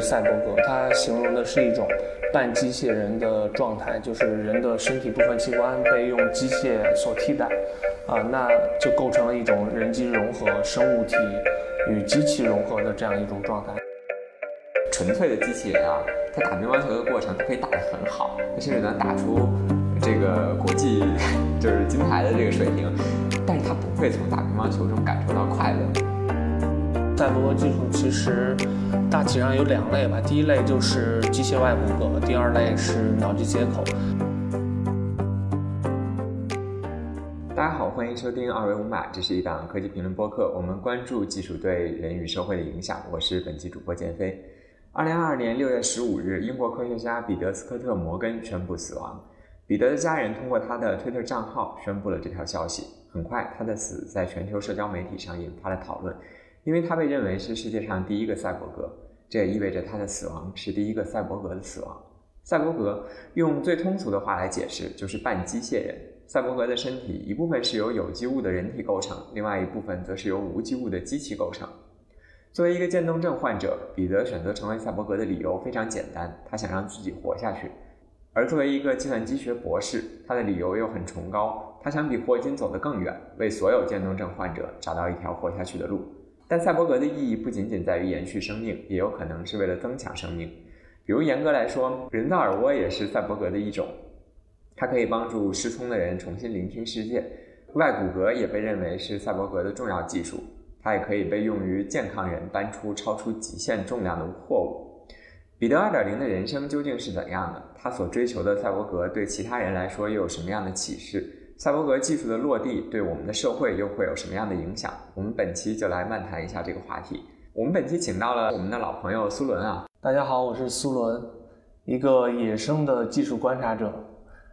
赛博格，它形容的是一种半机械人的状态，就是人的身体部分器官被用机械所替代，啊，那就构成了一种人机融合、生物体与机器融合的这样一种状态。纯粹的机器人啊，它打乒乓球的过程，它可以打得很好，它甚至能打出这个国际 就是金牌的这个水平，但是它不会从打乒乓球中感受到快乐。赛博技术其实大体上有两类吧，第一类就是机械外骨骼，第二类是脑机接口。大家好，欢迎收听二维五码，这是一档科技评论播客，我们关注技术对人与社会的影响。我是本期主播建飞。二零二二年六月十五日，英国科学家彼得斯科特摩根宣布死亡。彼得的家人通过他的推特账号宣布了这条消息。很快，他的死在全球社交媒体上引发了讨论。因为他被认为是世界上第一个赛博格，这也意味着他的死亡是第一个赛博格的死亡。赛博格用最通俗的话来解释，就是半机械人。赛博格的身体一部分是由有机物的人体构成，另外一部分则是由无机物的机器构成。作为一个渐冻症患者，彼得选择成为赛博格的理由非常简单，他想让自己活下去。而作为一个计算机学博士，他的理由又很崇高，他想比霍金走得更远，为所有渐冻症患者找到一条活下去的路。但赛博格的意义不仅仅在于延续生命，也有可能是为了增强生命。比如严格来说，人造耳蜗也是赛博格的一种，它可以帮助失聪的人重新聆听世界。外骨骼也被认为是赛博格的重要技术，它也可以被用于健康人搬出超出极限重量的货物。彼得2.0的人生究竟是怎样的？他所追求的赛博格对其他人来说又有什么样的启示？赛博格技术的落地对我们的社会又会有什么样的影响？我们本期就来漫谈一下这个话题。我们本期请到了我们的老朋友苏伦啊，大家好，我是苏伦，一个野生的技术观察者，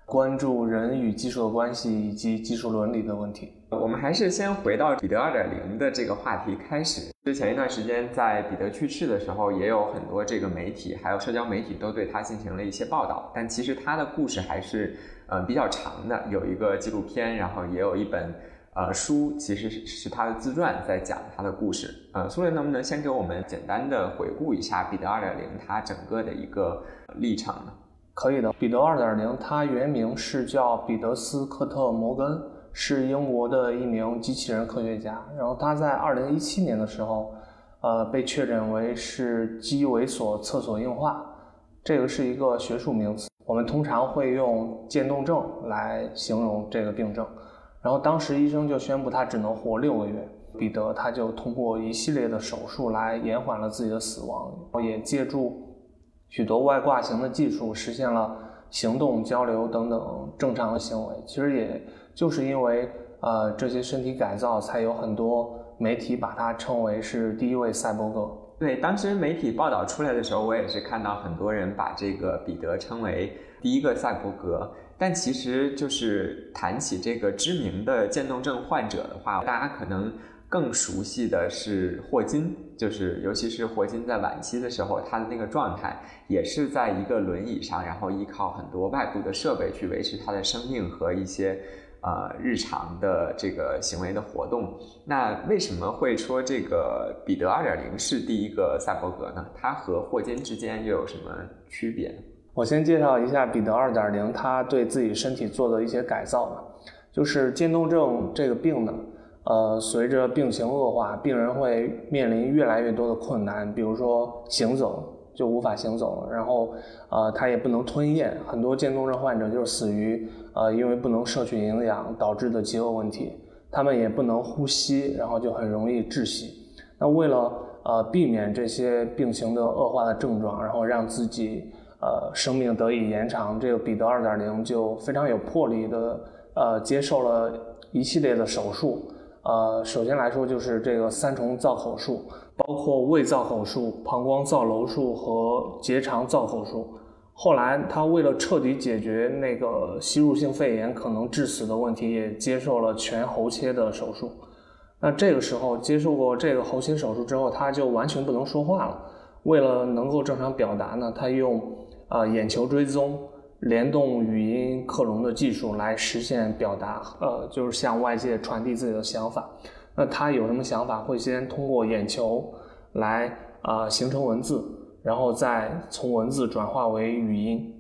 关注人与技术的关系以及技术伦理的问题。我们还是先回到彼得二点零的这个话题开始。之前一段时间，在彼得去世的时候，也有很多这个媒体还有社交媒体都对他进行了一些报道，但其实他的故事还是。呃，比较长的有一个纪录片，然后也有一本呃书，其实是是他的自传，在讲他的故事。呃，苏联能不能先给我们简单的回顾一下彼得二点零他整个的一个历程呢？可以的，彼得二点零他原名是叫彼得斯科特摩根，是英国的一名机器人科学家。然后他在二零一七年的时候，呃，被确诊为是肌萎缩厕所硬化，这个是一个学术名词。我们通常会用渐冻症来形容这个病症，然后当时医生就宣布他只能活六个月。彼得他就通过一系列的手术来延缓了自己的死亡，也借助许多外挂型的技术实现了行动、交流等等正常的行为。其实也就是因为呃这些身体改造，才有很多媒体把他称为是第一位赛博格。对，当时媒体报道出来的时候，我也是看到很多人把这个彼得称为第一个赛博格。但其实，就是谈起这个知名的渐冻症患者的话，大家可能更熟悉的是霍金，就是尤其是霍金在晚期的时候，他的那个状态也是在一个轮椅上，然后依靠很多外部的设备去维持他的生命和一些。呃，日常的这个行为的活动，那为什么会说这个彼得二点零是第一个赛博格呢？它和霍金之间又有什么区别？我先介绍一下彼得二点零，他对自己身体做的一些改造吧。就是渐冻症这个病呢，呃，随着病情恶化，病人会面临越来越多的困难，比如说行走。就无法行走了，然后，呃，他也不能吞咽，很多渐冻症患者就是死于，呃，因为不能摄取营养导致的饥饿问题，他们也不能呼吸，然后就很容易窒息。那为了呃避免这些病情的恶化的症状，然后让自己呃生命得以延长，这个彼得二点零就非常有魄力的呃接受了一系列的手术，呃，首先来说就是这个三重造口术。包括胃造口术、膀胱造瘘术和结肠造口术。后来，他为了彻底解决那个吸入性肺炎可能致死的问题，也接受了全喉切的手术。那这个时候，接受过这个喉切手术之后，他就完全不能说话了。为了能够正常表达呢，他用啊眼球追踪、联动语音克隆的技术来实现表达，呃，就是向外界传递自己的想法。那他有什么想法，会先通过眼球来啊形成文字，然后再从文字转化为语音。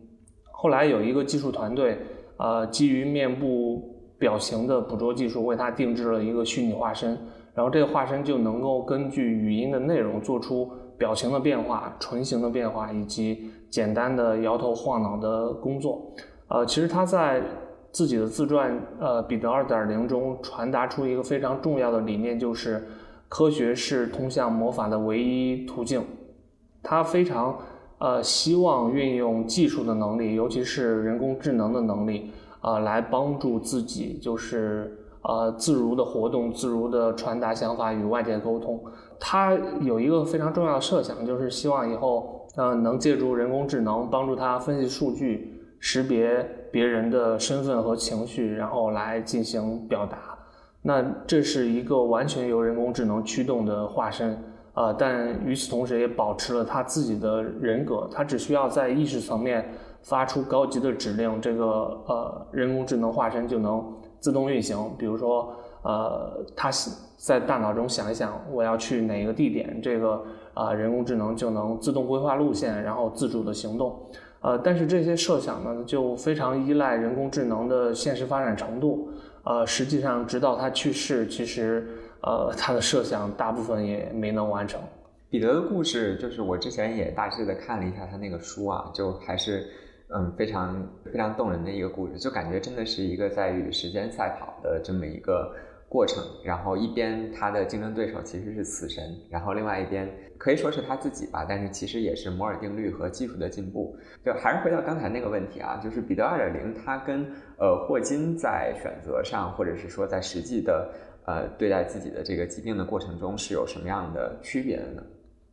后来有一个技术团队，呃，基于面部表情的捕捉技术，为他定制了一个虚拟化身，然后这个化身就能够根据语音的内容做出表情的变化、唇形的变化以及简单的摇头晃脑的工作。呃，其实他在自己的自传呃《彼得二点零》中传达出一个非常重要的理念，就是科学是通向魔法的唯一途径。他非常呃希望运用技术的能力，尤其是人工智能的能力，呃，来帮助自己，就是呃自如的活动、自如的传达想法与外界沟通。他有一个非常重要的设想，就是希望以后呃能借助人工智能帮助他分析数据、识别别人的身份和情绪，然后来进行表达。那这是一个完全由人工智能驱动的化身。呃，但与此同时也保持了他自己的人格，他只需要在意识层面发出高级的指令，这个呃人工智能化身就能自动运行。比如说，呃，他在大脑中想一想我要去哪个地点，这个啊人工智能就能自动规划路线，然后自主的行动。呃，但是这些设想呢，就非常依赖人工智能的现实发展程度。呃，实际上直到他去世，其实。呃，他的设想大部分也没能完成。彼得的故事，就是我之前也大致的看了一下他那个书啊，就还是嗯非常非常动人的一个故事，就感觉真的是一个在与时间赛跑的这么一个过程。然后一边他的竞争对手其实是死神，然后另外一边可以说是他自己吧，但是其实也是摩尔定律和技术的进步。就还是回到刚才那个问题啊，就是彼得二点零，他跟呃霍金在选择上，或者是说在实际的。呃，对待自己的这个疾病的过程中是有什么样的区别的呢？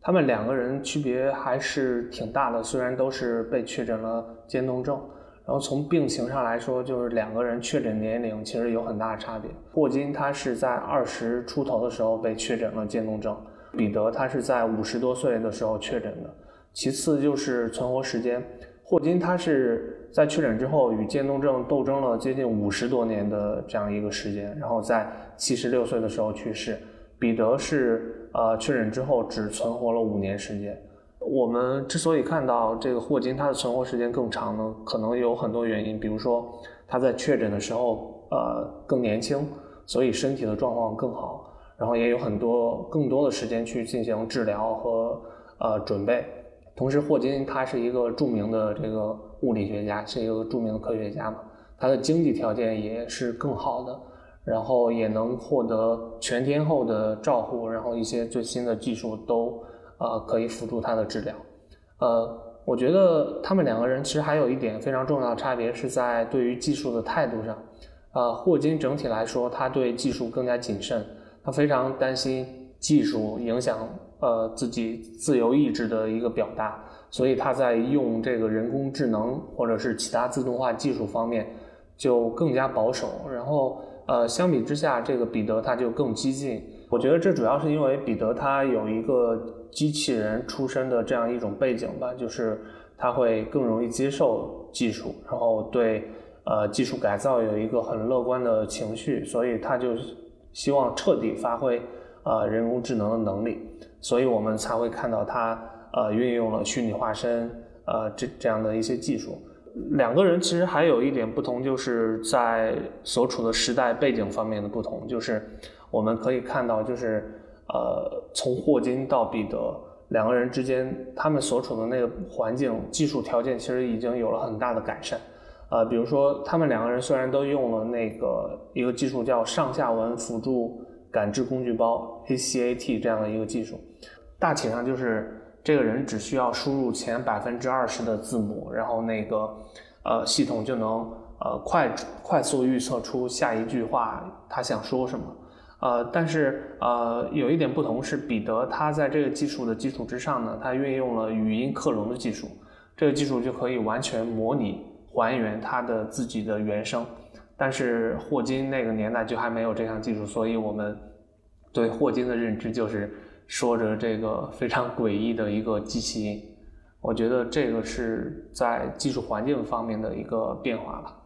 他们两个人区别还是挺大的，虽然都是被确诊了渐冻症，然后从病情上来说，就是两个人确诊年龄其实有很大的差别。霍金他是在二十出头的时候被确诊了渐冻症，彼得他是在五十多岁的时候确诊的。其次就是存活时间，霍金他是。在确诊之后，与渐冻症斗争了接近五十多年的这样一个时间，然后在七十六岁的时候去世。彼得是呃确诊之后只存活了五年时间。我们之所以看到这个霍金他的存活时间更长呢，可能有很多原因，比如说他在确诊的时候呃更年轻，所以身体的状况更好，然后也有很多更多的时间去进行治疗和呃准备。同时，霍金他是一个著名的这个物理学家，是一个著名的科学家嘛，他的经济条件也是更好的，然后也能获得全天候的照护，然后一些最新的技术都呃可以辅助他的治疗。呃，我觉得他们两个人其实还有一点非常重要的差别是在对于技术的态度上。呃，霍金整体来说，他对技术更加谨慎，非常担心技术影响。呃，自己自由意志的一个表达，所以他在用这个人工智能或者是其他自动化技术方面就更加保守。然后，呃，相比之下，这个彼得他就更激进。我觉得这主要是因为彼得他有一个机器人出身的这样一种背景吧，就是他会更容易接受技术，然后对呃技术改造有一个很乐观的情绪，所以他就希望彻底发挥呃人工智能的能力。所以我们才会看到他呃运用了虚拟化身呃这这样的一些技术。两个人其实还有一点不同，就是在所处的时代背景方面的不同。就是我们可以看到，就是呃从霍金到彼得两个人之间，他们所处的那个环境技术条件其实已经有了很大的改善。呃，比如说他们两个人虽然都用了那个一个技术叫上下文辅助。感知工具包 ACAT 这样的一个技术，大体上就是这个人只需要输入前百分之二十的字母，然后那个呃系统就能呃快快速预测出下一句话他想说什么。呃，但是呃有一点不同是，彼得他在这个技术的基础之上呢，他运用了语音克隆的技术，这个技术就可以完全模拟还原他的自己的原声。但是霍金那个年代就还没有这项技术，所以我们对霍金的认知就是说着这个非常诡异的一个机器音。我觉得这个是在技术环境方面的一个变化吧。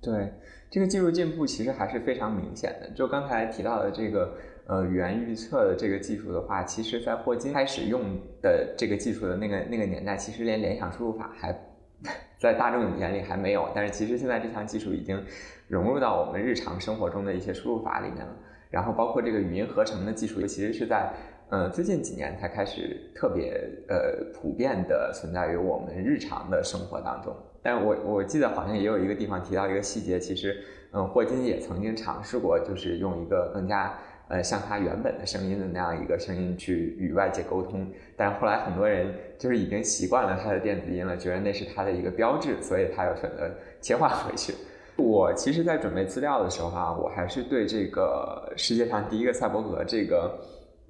对，这个技术进步其实还是非常明显的。就刚才提到的这个呃语言预测的这个技术的话，其实在霍金开始用的这个技术的那个那个年代，其实连联想输入法还 在大众眼里还没有。但是其实现在这项技术已经融入到我们日常生活中的一些输入法里面了。然后包括这个语音合成的技术，其实是在呃最近几年才开始特别呃普遍的存在于我们日常的生活当中。但我我记得好像也有一个地方提到一个细节，其实，嗯，霍金也曾经尝试过，就是用一个更加呃像他原本的声音的那样一个声音去与外界沟通，但后来很多人就是已经习惯了他的电子音了，觉得那是他的一个标志，所以他又选择切换回去。我其实，在准备资料的时候啊，我还是对这个世界上第一个赛博格这个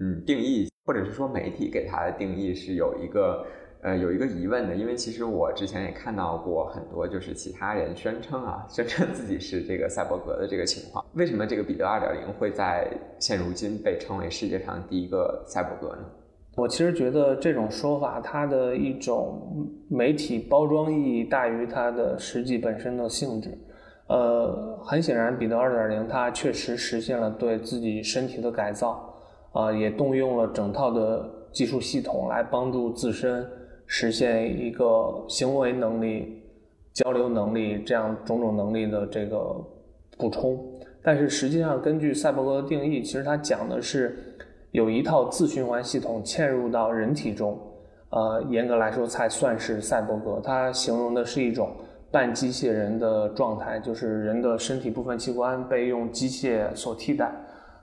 嗯定义，或者是说媒体给他的定义是有一个。呃，有一个疑问的，因为其实我之前也看到过很多，就是其他人宣称啊，宣称自己是这个赛博格的这个情况。为什么这个彼得二点零会在现如今被称为世界上第一个赛博格呢？我其实觉得这种说法，它的一种媒体包装意义大于它的实际本身的性质。呃，很显然，彼得二点零它确实实现了对自己身体的改造，啊，也动用了整套的技术系统来帮助自身。实现一个行为能力、交流能力这样种种能力的这个补充，但是实际上根据赛博格的定义，其实它讲的是有一套自循环系统嵌入到人体中，呃，严格来说才算是赛博格。它形容的是一种半机械人的状态，就是人的身体部分器官被用机械所替代，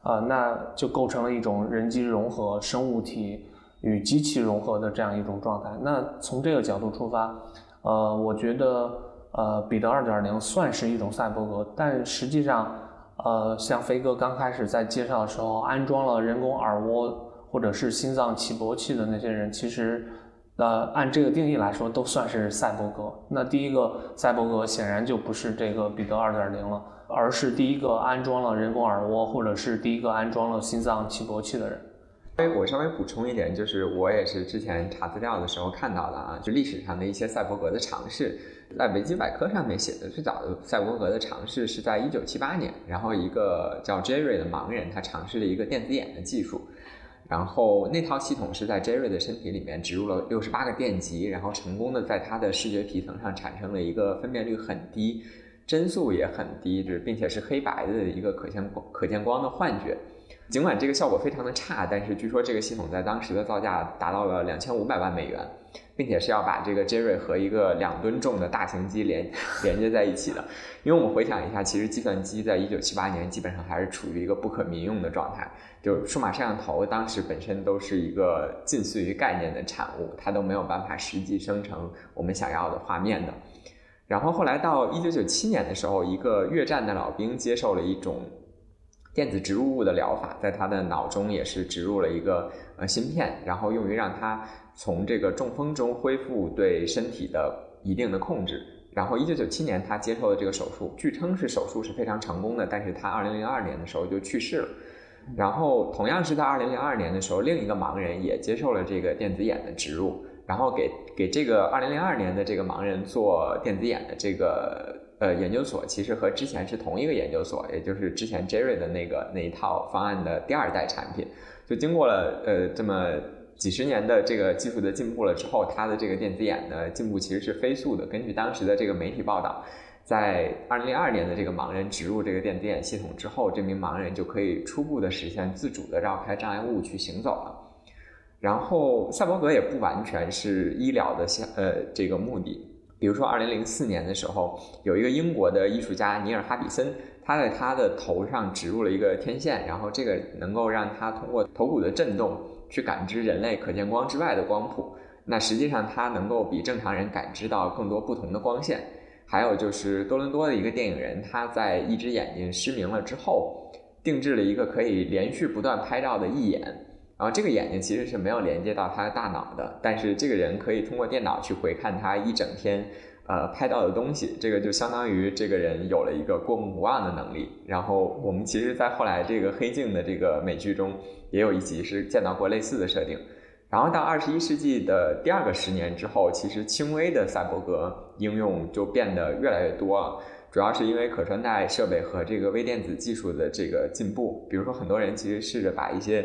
啊，那就构成了一种人机融合生物体。与机器融合的这样一种状态。那从这个角度出发，呃，我觉得，呃，彼得二点零算是一种赛博格，但实际上，呃，像飞哥刚开始在介绍的时候安装了人工耳蜗或者是心脏起搏器的那些人，其实，呃，按这个定义来说都算是赛博格。那第一个赛博格显然就不是这个彼得二点零了，而是第一个安装了人工耳蜗或者是第一个安装了心脏起搏器的人。哎，我稍微补充一点，就是我也是之前查资料的时候看到的啊，就历史上的一些赛博格的尝试，在维基百科上面写的最早的赛博格的尝试是在一九七八年，然后一个叫 Jerry 的盲人，他尝试了一个电子眼的技术，然后那套系统是在 Jerry 的身体里面植入了六十八个电极，然后成功的在他的视觉皮层上产生了一个分辨率很低、帧数也很低，就是并且是黑白的一个可见光、可见光的幻觉。尽管这个效果非常的差，但是据说这个系统在当时的造价达到了两千五百万美元，并且是要把这个 Jerry 和一个两吨重的大型机连连接在一起的。因为我们回想一下，其实计算机在一九七八年基本上还是处于一个不可民用的状态，就数码摄像头当时本身都是一个近似于概念的产物，它都没有办法实际生成我们想要的画面的。然后后来到一九九七年的时候，一个越战的老兵接受了一种。电子植入物的疗法，在他的脑中也是植入了一个呃芯片，然后用于让他从这个中风中恢复对身体的一定的控制。然后，一九九七年他接受了这个手术，据称是手术是非常成功的，但是他二零零二年的时候就去世了。然后，同样是在二零零二年的时候，另一个盲人也接受了这个电子眼的植入，然后给给这个二零零二年的这个盲人做电子眼的这个。呃，研究所其实和之前是同一个研究所，也就是之前 Jerry 的那个那一套方案的第二代产品。就经过了呃这么几十年的这个技术的进步了之后，它的这个电子眼的进步其实是飞速的。根据当时的这个媒体报道，在二零零二年的这个盲人植入这个电子眼系统之后，这名盲人就可以初步的实现自主的绕开障碍物去行走了。然后赛博格也不完全是医疗的相呃这个目的。比如说，二零零四年的时候，有一个英国的艺术家尼尔哈比森，他在他的头上植入了一个天线，然后这个能够让他通过头骨的震动去感知人类可见光之外的光谱。那实际上，他能够比正常人感知到更多不同的光线。还有就是多伦多的一个电影人，他在一只眼睛失明了之后，定制了一个可以连续不断拍照的义眼。然后这个眼睛其实是没有连接到他的大脑的，但是这个人可以通过电脑去回看他一整天，呃，拍到的东西，这个就相当于这个人有了一个过目不忘的能力。然后我们其实，在后来这个黑镜的这个美剧中，也有一集是见到过类似的设定。然后到二十一世纪的第二个十年之后，其实轻微的赛博格应用就变得越来越多了。主要是因为可穿戴设备和这个微电子技术的这个进步。比如说，很多人其实试着把一些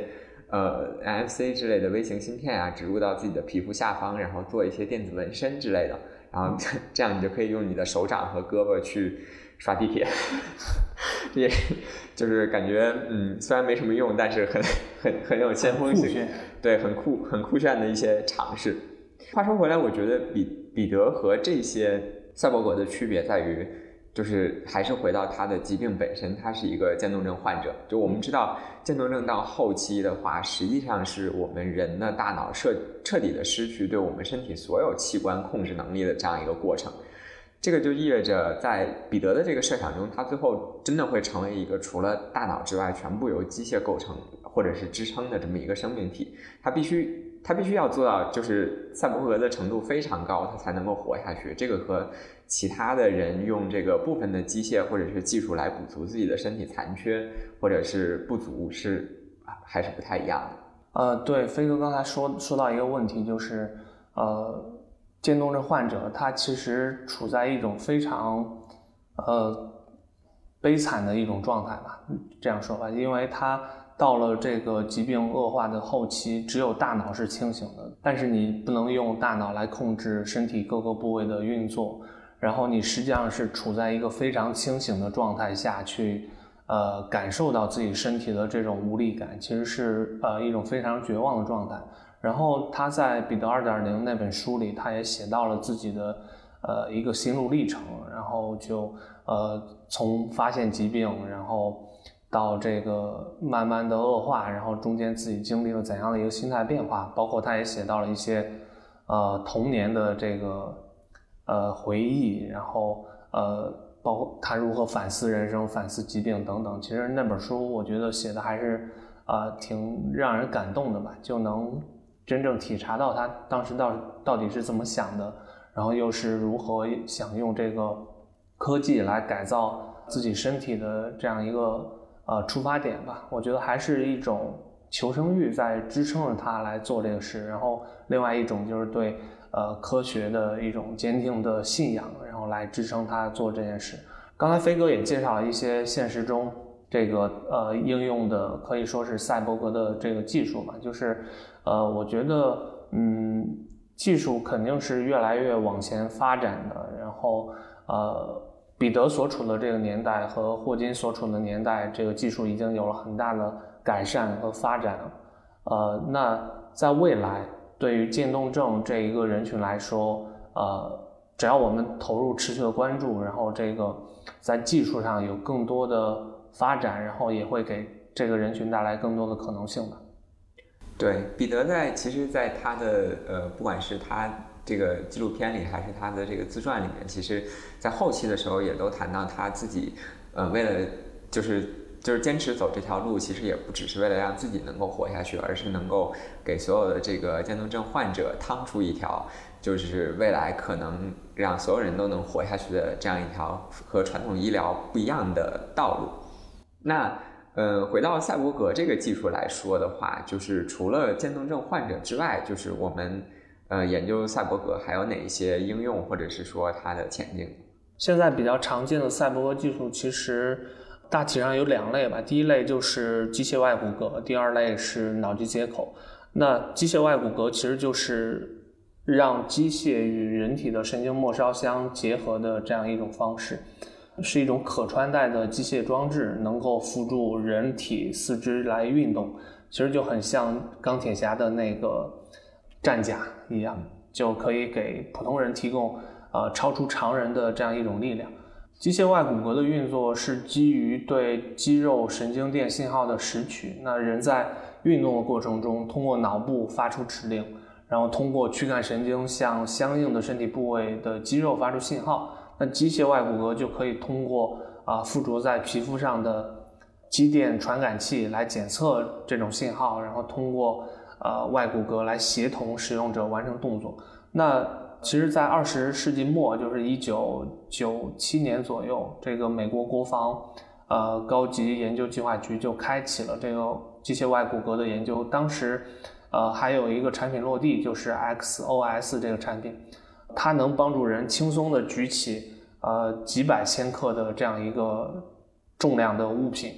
呃 NFC 之类的微型芯片啊植入到自己的皮肤下方，然后做一些电子纹身之类的，然后 这样你就可以用你的手掌和胳膊去刷地铁。也就是感觉，嗯，虽然没什么用，但是很很很有先锋性，对，很酷很酷炫的一些尝试。话说回来，我觉得彼彼得和这些赛博格的区别在于，就是还是回到他的疾病本身，他是一个渐冻症患者。就我们知道，渐冻症到后期的话，实际上是我们人的大脑彻彻底的失去对我们身体所有器官控制能力的这样一个过程。这个就意味着，在彼得的这个设想中，他最后真的会成为一个除了大脑之外全部由机械构成或者是支撑的这么一个生命体。他必须，他必须要做到，就是赛博格的程度非常高，他才能够活下去。这个和其他的人用这个部分的机械或者是技术来补足自己的身体残缺或者是不足是还是不太一样的。呃，对，飞哥刚才说说到一个问题，就是呃。渐冻症患者，他其实处在一种非常，呃，悲惨的一种状态吧。这样说吧，因为他到了这个疾病恶化的后期，只有大脑是清醒的，但是你不能用大脑来控制身体各个部位的运作，然后你实际上是处在一个非常清醒的状态下去，呃，感受到自己身体的这种无力感，其实是呃一种非常绝望的状态。然后他在《彼得二点零》那本书里，他也写到了自己的呃一个心路历程，然后就呃从发现疾病，然后到这个慢慢的恶化，然后中间自己经历了怎样的一个心态变化，包括他也写到了一些呃童年的这个呃回忆，然后呃包括他如何反思人生、反思疾病等等。其实那本书我觉得写的还是啊挺让人感动的吧，就能。真正体察到他当时到到底是怎么想的，然后又是如何想用这个科技来改造自己身体的这样一个呃出发点吧。我觉得还是一种求生欲在支撑着他来做这个事，然后另外一种就是对呃科学的一种坚定的信仰，然后来支撑他做这件事。刚才飞哥也介绍了一些现实中这个呃应用的可以说是赛博格的这个技术嘛，就是。呃，我觉得，嗯，技术肯定是越来越往前发展的。然后，呃，彼得所处的这个年代和霍金所处的年代，这个技术已经有了很大的改善和发展。呃，那在未来，对于渐冻症这一个人群来说，呃，只要我们投入持续的关注，然后这个在技术上有更多的发展，然后也会给这个人群带来更多的可能性吧。对，彼得在其实，在他的呃，不管是他这个纪录片里，还是他的这个自传里面，其实，在后期的时候也都谈到他自己，呃，为了就是就是坚持走这条路，其实也不只是为了让自己能够活下去，而是能够给所有的这个渐冻症患者趟出一条，就是未来可能让所有人都能活下去的这样一条和传统医疗不一样的道路。那。呃，回到赛博格这个技术来说的话，就是除了渐冻症患者之外，就是我们呃研究赛博格还有哪一些应用，或者是说它的前景？现在比较常见的赛博格技术其实大体上有两类吧。第一类就是机械外骨骼，第二类是脑机接口。那机械外骨骼其实就是让机械与人体的神经末梢相结合的这样一种方式。是一种可穿戴的机械装置，能够辅助人体四肢来运动，其实就很像钢铁侠的那个战甲一样，就可以给普通人提供呃超出常人的这样一种力量。机械外骨骼的运作是基于对肌肉神经电信号的拾取，那人在运动的过程中，通过脑部发出指令，然后通过躯干神经向相应的身体部位的肌肉发出信号。那机械外骨骼就可以通过啊附着在皮肤上的肌电传感器来检测这种信号，然后通过呃外骨骼来协同使用者完成动作。那其实，在二十世纪末，就是一九九七年左右，这个美国国防呃高级研究计划局就开启了这个机械外骨骼的研究。当时呃还有一个产品落地，就是 XOS 这个产品。它能帮助人轻松地举起呃几百千克的这样一个重量的物品，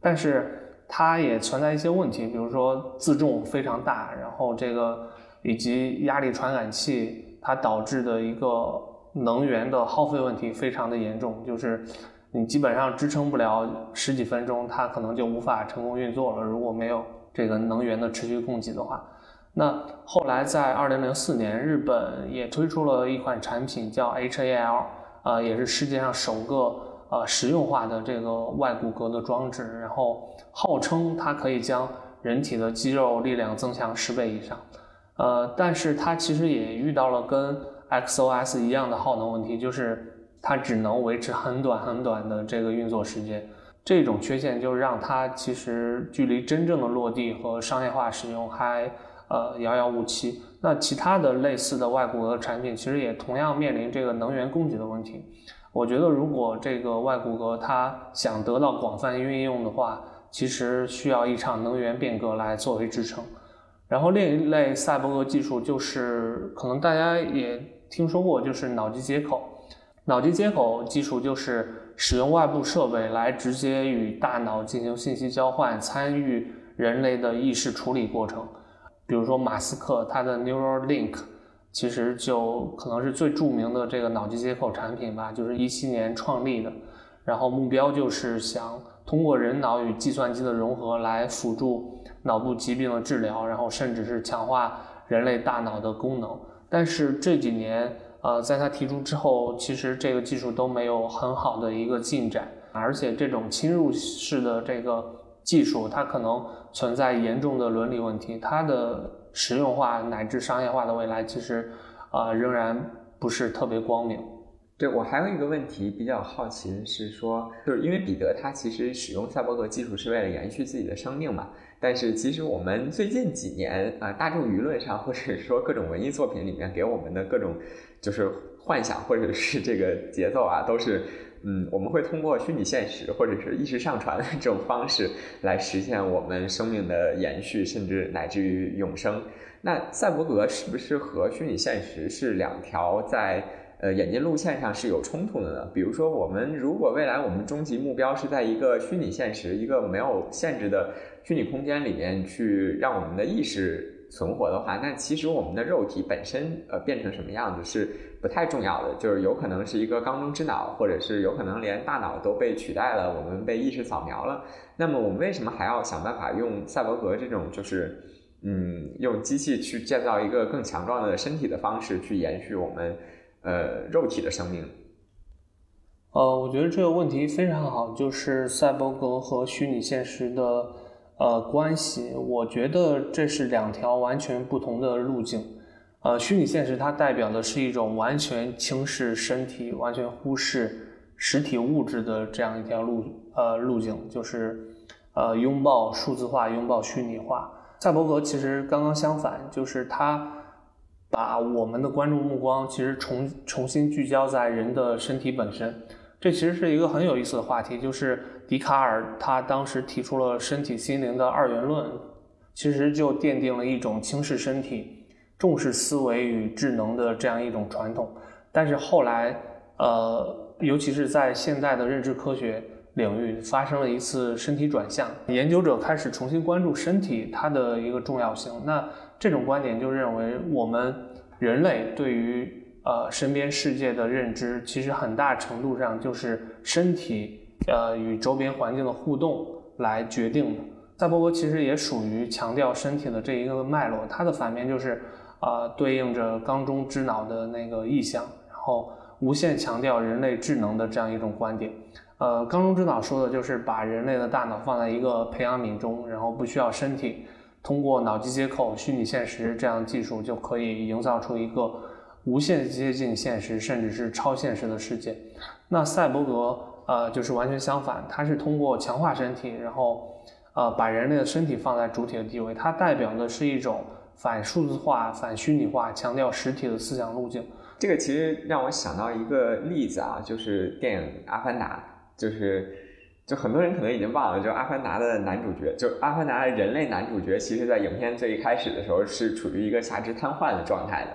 但是它也存在一些问题，比如说自重非常大，然后这个以及压力传感器它导致的一个能源的耗费问题非常的严重，就是你基本上支撑不了十几分钟，它可能就无法成功运作了。如果没有这个能源的持续供给的话，那后来在二零零四年，日本也推出了一款产品叫 HAL，呃，也是世界上首个呃实用化的这个外骨骼的装置，然后号称它可以将人体的肌肉力量增强十倍以上，呃，但是它其实也遇到了跟 XOS 一样的耗能问题，就是它只能维持很短很短的这个运作时间。这种缺陷就让它其实距离真正的落地和商业化使用还呃遥遥无期。那其他的类似的外骨骼产品其实也同样面临这个能源供给的问题。我觉得如果这个外骨骼它想得到广泛运用的话，其实需要一场能源变革来作为支撑。然后另一类赛博格技术就是可能大家也听说过，就是脑机接口。脑机接口技术就是使用外部设备来直接与大脑进行信息交换，参与人类的意识处理过程。比如说马斯克他的 Neuralink，其实就可能是最著名的这个脑机接口产品吧，就是一七年创立的。然后目标就是想通过人脑与计算机的融合来辅助脑部疾病的治疗，然后甚至是强化人类大脑的功能。但是这几年。呃，在他提出之后，其实这个技术都没有很好的一个进展，而且这种侵入式的这个技术，它可能存在严重的伦理问题，它的实用化乃至商业化的未来，其实啊仍然不是特别光明。对我还有一个问题比较好奇的是说，就是因为彼得他其实使用赛博格技术是为了延续自己的生命嘛。但是其实我们最近几年啊，大众舆论上或者说各种文艺作品里面给我们的各种就是幻想或者是这个节奏啊，都是嗯，我们会通过虚拟现实或者是意识上传的这种方式来实现我们生命的延续，甚至乃至于永生。那赛博格是不是和虚拟现实是两条在？呃，演进路线上是有冲突的呢。比如说，我们如果未来我们终极目标是在一个虚拟现实、一个没有限制的虚拟空间里面去让我们的意识存活的话，那其实我们的肉体本身呃变成什么样子是不太重要的，就是有可能是一个缸中之脑，或者是有可能连大脑都被取代了，我们被意识扫描了。那么我们为什么还要想办法用赛博格这种就是嗯用机器去建造一个更强壮的身体的方式去延续我们？呃，肉体的生命。呃，我觉得这个问题非常好，就是赛博格和虚拟现实的呃关系。我觉得这是两条完全不同的路径。呃，虚拟现实它代表的是一种完全轻视身体、完全忽视实体物质的这样一条路呃路径，就是呃拥抱数字化、拥抱虚拟化。赛博格其实刚刚相反，就是它。把我们的关注目光其实重重新聚焦在人的身体本身，这其实是一个很有意思的话题。就是笛卡尔他当时提出了身体心灵的二元论，其实就奠定了一种轻视身体、重视思维与智能的这样一种传统。但是后来，呃，尤其是在现代的认知科学领域，发生了一次身体转向，研究者开始重新关注身体它的一个重要性。那这种观点就认为，我们人类对于呃身边世界的认知，其实很大程度上就是身体呃与周边环境的互动来决定的。赛博格其实也属于强调身体的这一个脉络，它的反面就是啊对应着缸中之脑的那个意象，然后无限强调人类智能的这样一种观点。呃，缸中之脑说的就是把人类的大脑放在一个培养皿中，然后不需要身体。通过脑机接口、虚拟现实这样技术，就可以营造出一个无限接近现实，甚至是超现实的世界。那赛博格呃就是完全相反，它是通过强化身体，然后呃把人类的身体放在主体的地位，它代表的是一种反数字化、反虚拟化、强调实体的思想路径。这个其实让我想到一个例子啊，就是电影《阿凡达》，就是。就很多人可能已经忘了，就《阿凡达》的男主角，就《阿凡达》人类男主角，其实在影片最一开始的时候是处于一个下肢瘫痪的状态的。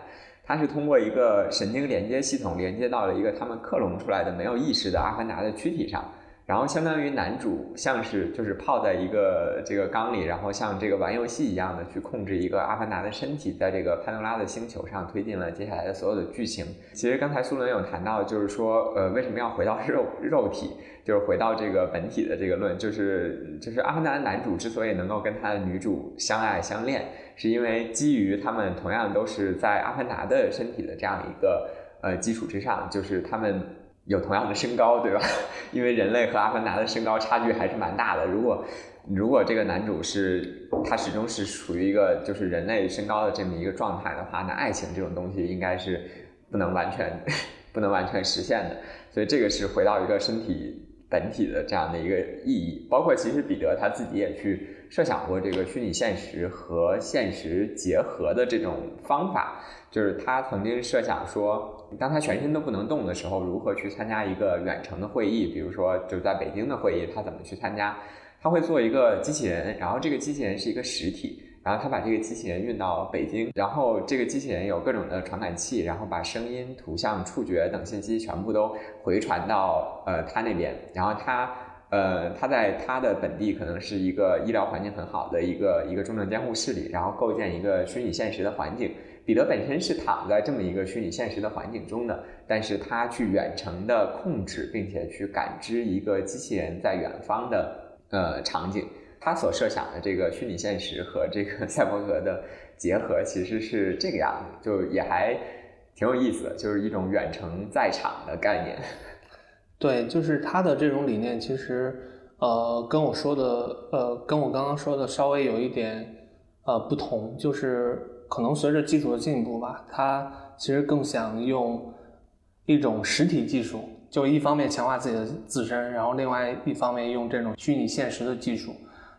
它是通过一个神经连接系统连接到了一个他们克隆出来的没有意识的阿凡达的躯体上。然后相当于男主像是就是泡在一个这个缸里，然后像这个玩游戏一样的去控制一个阿凡达的身体，在这个潘多拉的星球上推进了接下来的所有的剧情。其实刚才苏伦有谈到，就是说呃为什么要回到 肉肉体，就是回到这个本体的这个论，就是就是阿凡达的男主之所以能够跟他的女主相爱相恋，是因为基于他们同样都是在阿凡达的身体的这样一个呃基础之上，就是他们。有同样的身高，对吧？因为人类和阿凡达的身高差距还是蛮大的。如果如果这个男主是他始终是处于一个就是人类身高的这么一个状态的话，那爱情这种东西应该是不能完全 不能完全实现的。所以这个是回到一个身体本体的这样的一个意义。包括其实彼得他自己也去设想过这个虚拟现实和现实结合的这种方法，就是他曾经设想说。当他全身都不能动的时候，如何去参加一个远程的会议？比如说，就在北京的会议，他怎么去参加？他会做一个机器人，然后这个机器人是一个实体，然后他把这个机器人运到北京，然后这个机器人有各种的传感器，然后把声音、图像、触觉等信息全部都回传到呃他那边，然后他呃他在他的本地可能是一个医疗环境很好的一个一个重症监护室里，然后构建一个虚拟现实的环境。彼得本身是躺在这么一个虚拟现实的环境中的，但是他去远程的控制，并且去感知一个机器人在远方的呃场景。他所设想的这个虚拟现实和这个赛博格的结合，其实是这个样子，就也还挺有意思的，就是一种远程在场的概念。对，就是他的这种理念，其实呃跟我说的呃跟我刚刚说的稍微有一点呃不同，就是。可能随着技术的进步吧，他其实更想用一种实体技术，就一方面强化自己的自身，然后另外一方面用这种虚拟现实的技术，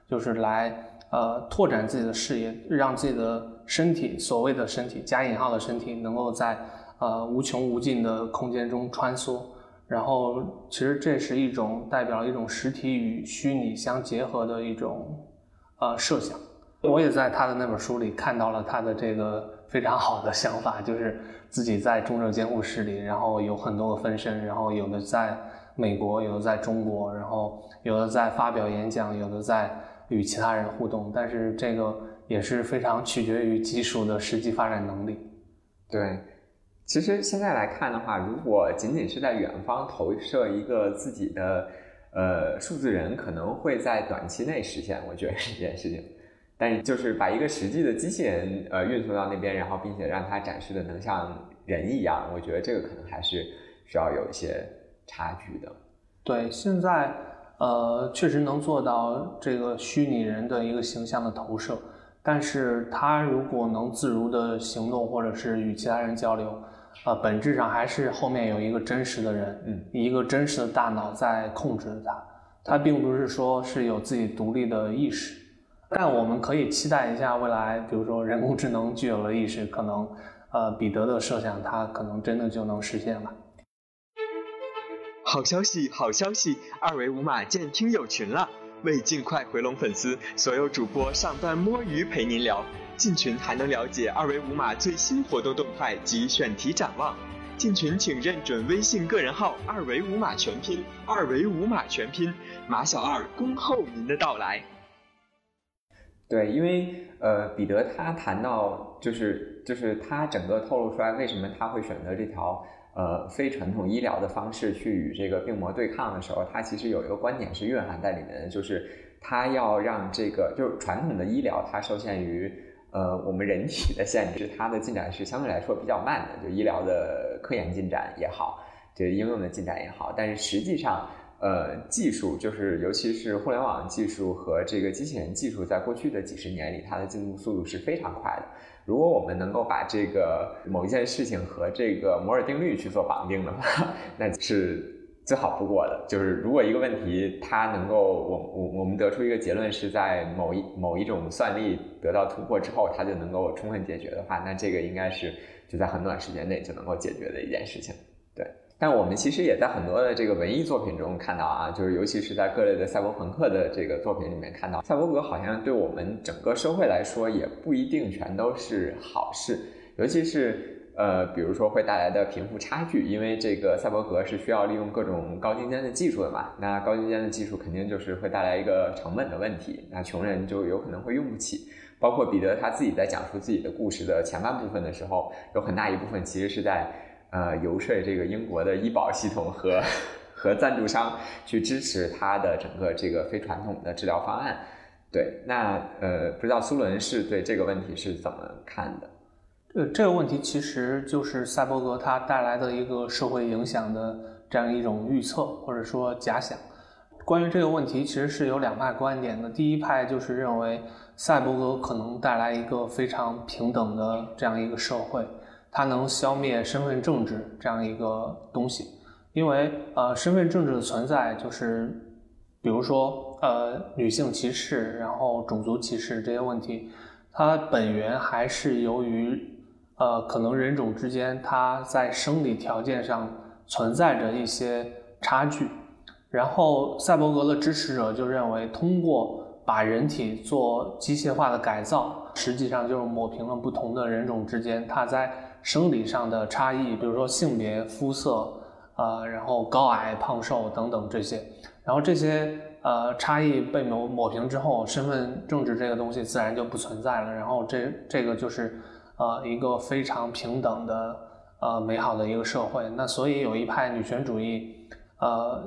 就是来呃拓展自己的视野，让自己的身体，所谓的身体加引号的身体，能够在呃无穷无尽的空间中穿梭。然后其实这是一种代表一种实体与虚拟相结合的一种呃设想。我也在他的那本书里看到了他的这个非常好的想法，就是自己在重症监护室里，然后有很多个分身，然后有的在美国，有的在中国，然后有的在发表演讲，有的在与其他人互动。但是这个也是非常取决于技术的实际发展能力。对，其实现在来看的话，如果仅仅是在远方投射一个自己的呃数字人，可能会在短期内实现。我觉得这件事情。但是就是把一个实际的机器人呃运送到那边，然后并且让它展示的能像人一样，我觉得这个可能还是需要有一些差距的。对，现在呃确实能做到这个虚拟人的一个形象的投射，但是它如果能自如的行动或者是与其他人交流，呃本质上还是后面有一个真实的人，嗯，一个真实的大脑在控制着它，它并不是说是有自己独立的意识。但我们可以期待一下未来，比如说人工智能具有了意识，可能，呃，彼得的设想它可能真的就能实现了。好消息，好消息！二维码建听友群了，为尽快回笼粉丝，所有主播上班摸鱼陪您聊。进群还能了解二维码最新活动动态及选题展望。进群请认准微信个人号二维码全拼，二维码全拼，马小二恭候您的到来。对，因为呃，彼得他谈到就是就是他整个透露出来为什么他会选择这条呃非传统医疗的方式去与这个病魔对抗的时候，他其实有一个观点是蕴含在里面的，就是他要让这个就是传统的医疗它受限于呃我们人体的限制，它的进展是相对来说比较慢的，就医疗的科研进展也好，这应用的进展也好，但是实际上。呃，技术就是，尤其是互联网技术和这个机器人技术，在过去的几十年里，它的进步速度是非常快的。如果我们能够把这个某一件事情和这个摩尔定律去做绑定的话，那是最好不过的。就是如果一个问题它能够，我我我们得出一个结论是在某一某一种算力得到突破之后，它就能够充分解决的话，那这个应该是就在很短时间内就能够解决的一件事情。但我们其实也在很多的这个文艺作品中看到啊，就是尤其是在各类的赛博朋克的这个作品里面看到，赛博格好像对我们整个社会来说也不一定全都是好事。尤其是呃，比如说会带来的贫富差距，因为这个赛博格是需要利用各种高精尖的技术的嘛，那高精尖的技术肯定就是会带来一个成本的问题，那穷人就有可能会用不起。包括彼得他自己在讲述自己的故事的前半部分的时候，有很大一部分其实是在呃游说这个英国的医保系统和和赞助商去支持他的整个这个非传统的治疗方案。对，那呃，不知道苏伦是对这个问题是怎么看的？呃，这个问题其实就是赛博格它带来的一个社会影响的这样一种预测或者说假想。关于这个问题，其实是有两派观点的。第一派就是认为赛博格可能带来一个非常平等的这样一个社会，它能消灭身份政治这样一个东西，因为呃，身份政治的存在就是。比如说，呃，女性歧视，然后种族歧视这些问题，它本源还是由于，呃，可能人种之间它在生理条件上存在着一些差距。然后，赛博格的支持者就认为，通过把人体做机械化的改造，实际上就是抹平了不同的人种之间它在生理上的差异，比如说性别、肤色，呃，然后高矮、胖瘦等等这些。然后这些呃差异被抹抹平之后，身份政治这个东西自然就不存在了。然后这这个就是呃一个非常平等的呃美好的一个社会。那所以有一派女权主义，呃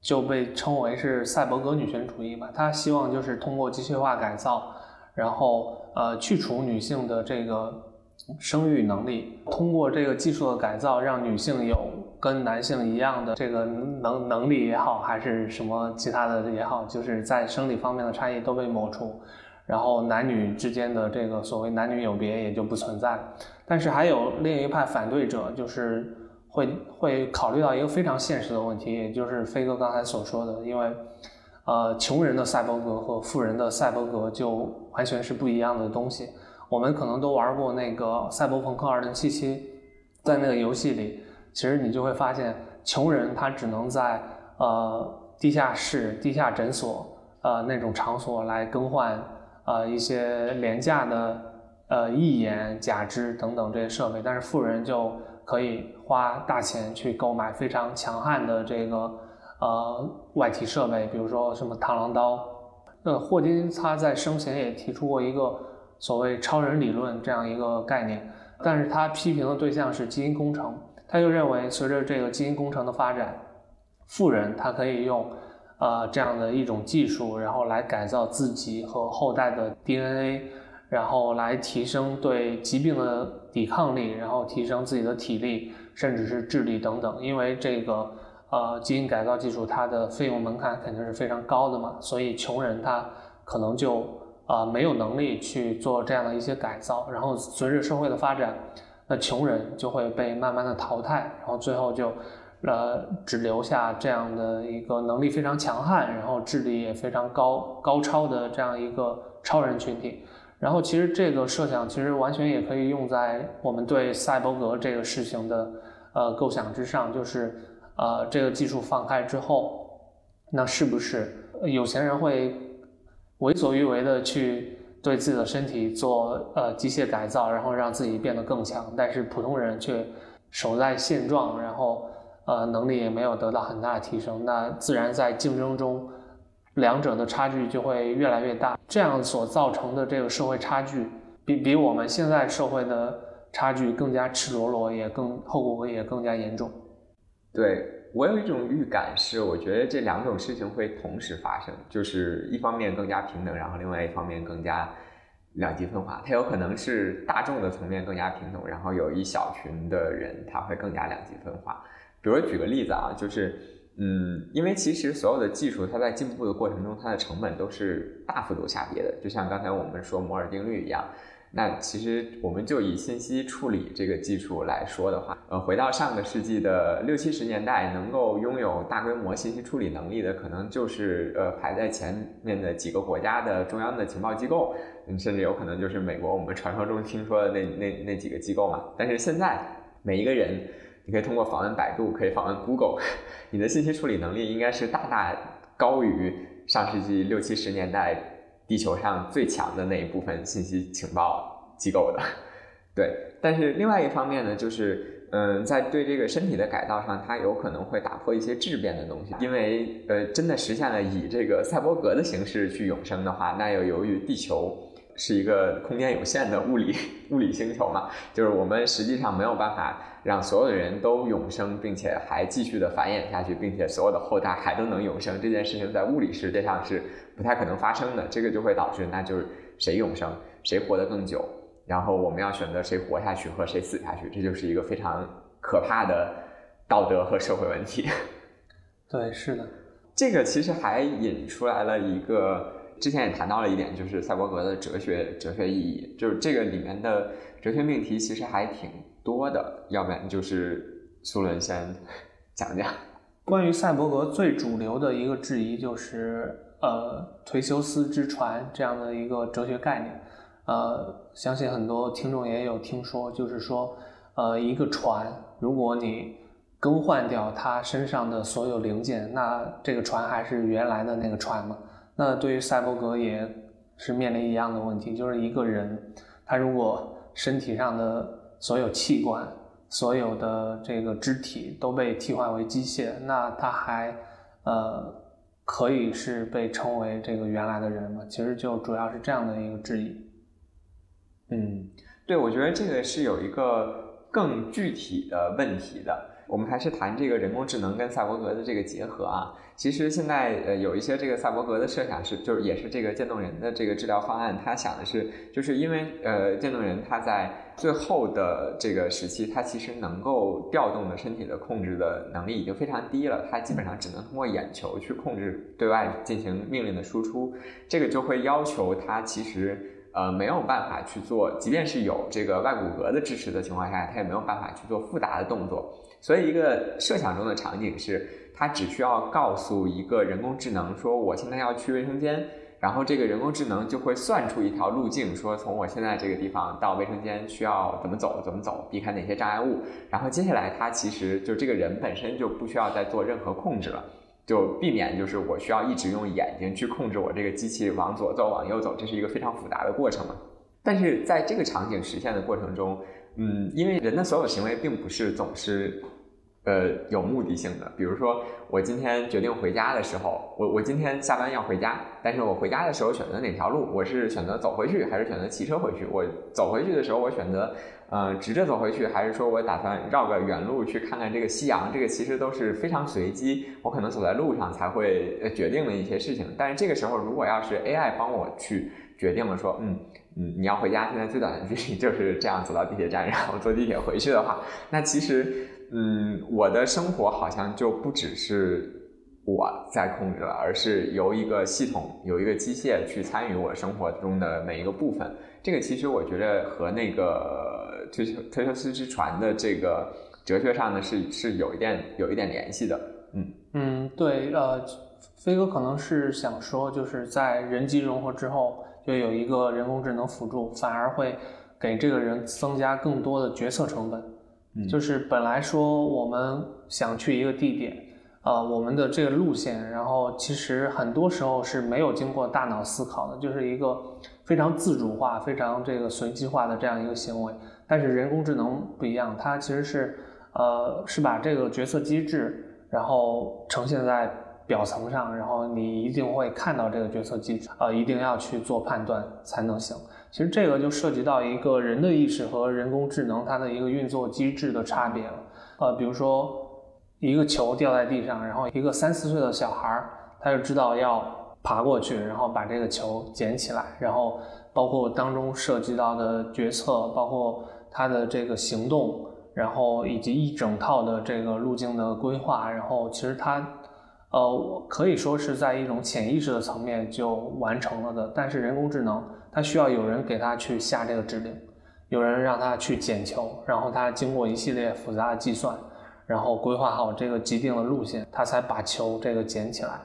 就被称为是赛博格女权主义嘛。他希望就是通过机械化改造，然后呃去除女性的这个生育能力，通过这个技术的改造，让女性有。跟男性一样的这个能能力也好，还是什么其他的也好，就是在生理方面的差异都被抹除，然后男女之间的这个所谓男女有别也就不存在。但是还有另一派反对者，就是会会考虑到一个非常现实的问题，也就是飞哥刚才所说的，因为呃穷人的赛博格和富人的赛博格就完全是不一样的东西。我们可能都玩过那个《赛博朋克2077》，在那个游戏里。其实你就会发现，穷人他只能在呃地下室、地下诊所呃那种场所来更换呃一些廉价的呃义眼、假肢等等这些设备，但是富人就可以花大钱去购买非常强悍的这个呃外体设备，比如说什么螳螂刀。那霍金他在生前也提出过一个所谓超人理论这样一个概念，但是他批评的对象是基因工程。他就认为，随着这个基因工程的发展，富人他可以用，呃，这样的一种技术，然后来改造自己和后代的 DNA，然后来提升对疾病的抵抗力，然后提升自己的体力，甚至是智力等等。因为这个，呃，基因改造技术它的费用门槛肯定是非常高的嘛，所以穷人他可能就，啊，没有能力去做这样的一些改造。然后随着社会的发展。那穷人就会被慢慢的淘汰，然后最后就，呃，只留下这样的一个能力非常强悍，然后智力也非常高高超的这样一个超人群体。然后其实这个设想其实完全也可以用在我们对赛博格这个事情的呃构想之上，就是呃这个技术放开之后，那是不是有钱人会为所欲为的去？对自己的身体做呃机械改造，然后让自己变得更强，但是普通人却守在现状，然后呃能力也没有得到很大的提升，那自然在竞争中，两者的差距就会越来越大，这样所造成的这个社会差距，比比我们现在社会的差距更加赤裸裸，也更后果也更加严重。对。我有一种预感，是我觉得这两种事情会同时发生，就是一方面更加平等，然后另外一方面更加两极分化。它有可能是大众的层面更加平等，然后有一小群的人他会更加两极分化。比如举个例子啊，就是嗯，因为其实所有的技术它在进步的过程中，它的成本都是大幅度下跌的，就像刚才我们说摩尔定律一样。那其实我们就以信息处理这个技术来说的话，呃，回到上个世纪的六七十年代，能够拥有大规模信息处理能力的，可能就是呃排在前面的几个国家的中央的情报机构，甚至有可能就是美国我们传说中听说的那那那几个机构嘛。但是现在每一个人，你可以通过访问百度，可以访问 Google，你的信息处理能力应该是大大高于上世纪六七十年代。地球上最强的那一部分信息情报机构的，对，但是另外一方面呢，就是嗯，在对这个身体的改造上，它有可能会打破一些质变的东西，因为呃，真的实现了以这个赛博格的形式去永生的话，那又由于地球是一个空间有限的物理 物理星球嘛，就是我们实际上没有办法让所有的人都永生，并且还继续的繁衍下去，并且所有的后代还都能永生，这件事情在物理世界上是不太可能发生的，这个就会导致那就是谁永生谁活得更久。然后我们要选择谁活下去和谁死下去，这就是一个非常可怕的道德和社会问题。对，是的，这个其实还引出来了一个，之前也谈到了一点，就是赛博格的哲学哲学意义，就是这个里面的哲学命题其实还挺多的。要不然就是苏伦先讲讲。关于赛博格最主流的一个质疑就是，呃，忒修斯之船这样的一个哲学概念。呃，相信很多听众也有听说，就是说，呃，一个船，如果你更换掉它身上的所有零件，那这个船还是原来的那个船吗？那对于赛博格也是面临一样的问题，就是一个人，他如果身体上的所有器官、所有的这个肢体都被替换为机械，那他还呃可以是被称为这个原来的人吗？其实就主要是这样的一个质疑。嗯，对，我觉得这个是有一个更具体的问题的。我们还是谈这个人工智能跟赛博格的这个结合啊。其实现在呃有一些这个赛博格的设想是，就是也是这个渐冻人的这个治疗方案，他想的是，就是因为呃渐冻人他在最后的这个时期，他其实能够调动的身体的控制的能力已经非常低了，他基本上只能通过眼球去控制对外进行命令的输出，这个就会要求他其实。呃，没有办法去做，即便是有这个外骨骼的支持的情况下，它也没有办法去做复杂的动作。所以，一个设想中的场景是，它只需要告诉一个人工智能说，我现在要去卫生间，然后这个人工智能就会算出一条路径，说从我现在这个地方到卫生间需要怎么走，怎么走，避开哪些障碍物。然后接下来，它其实就这个人本身就不需要再做任何控制了。就避免就是我需要一直用眼睛去控制我这个机器往左走往右走，这是一个非常复杂的过程嘛。但是在这个场景实现的过程中，嗯，因为人的所有行为并不是总是，呃，有目的性的。比如说，我今天决定回家的时候，我我今天下班要回家，但是我回家的时候选择哪条路？我是选择走回去还是选择骑车回去？我走回去的时候，我选择。嗯，直着走回去，还是说我打算绕个远路去看看这个夕阳？这个其实都是非常随机，我可能走在路上才会决定的一些事情。但是这个时候，如果要是 AI 帮我去决定了，说，嗯嗯，你要回家，现在最短的距离就是这样走到地铁站，然后坐地铁回去的话，那其实，嗯，我的生活好像就不只是我在控制了，而是由一个系统、有一个机械去参与我生活中的每一个部分。这个其实我觉得和那个。推推修斯之船的这个哲学上呢，是是有一点有一点联系的，嗯嗯，对，呃，飞哥可能是想说，就是在人机融合之后，就有一个人工智能辅助，反而会给这个人增加更多的决策成本。嗯，就是本来说我们想去一个地点，呃，我们的这个路线，然后其实很多时候是没有经过大脑思考的，就是一个非常自主化、非常这个随机化的这样一个行为。但是人工智能不一样，它其实是，呃，是把这个决策机制，然后呈现在表层上，然后你一定会看到这个决策机制，呃，一定要去做判断才能行。其实这个就涉及到一个人的意识和人工智能它的一个运作机制的差别了。呃，比如说一个球掉在地上，然后一个三四岁的小孩儿，他就知道要爬过去，然后把这个球捡起来，然后包括当中涉及到的决策，包括。他的这个行动，然后以及一整套的这个路径的规划，然后其实他，呃，我可以说是在一种潜意识的层面就完成了的。但是人工智能，它需要有人给它去下这个指令，有人让它去捡球，然后它经过一系列复杂的计算，然后规划好这个既定的路线，他才把球这个捡起来。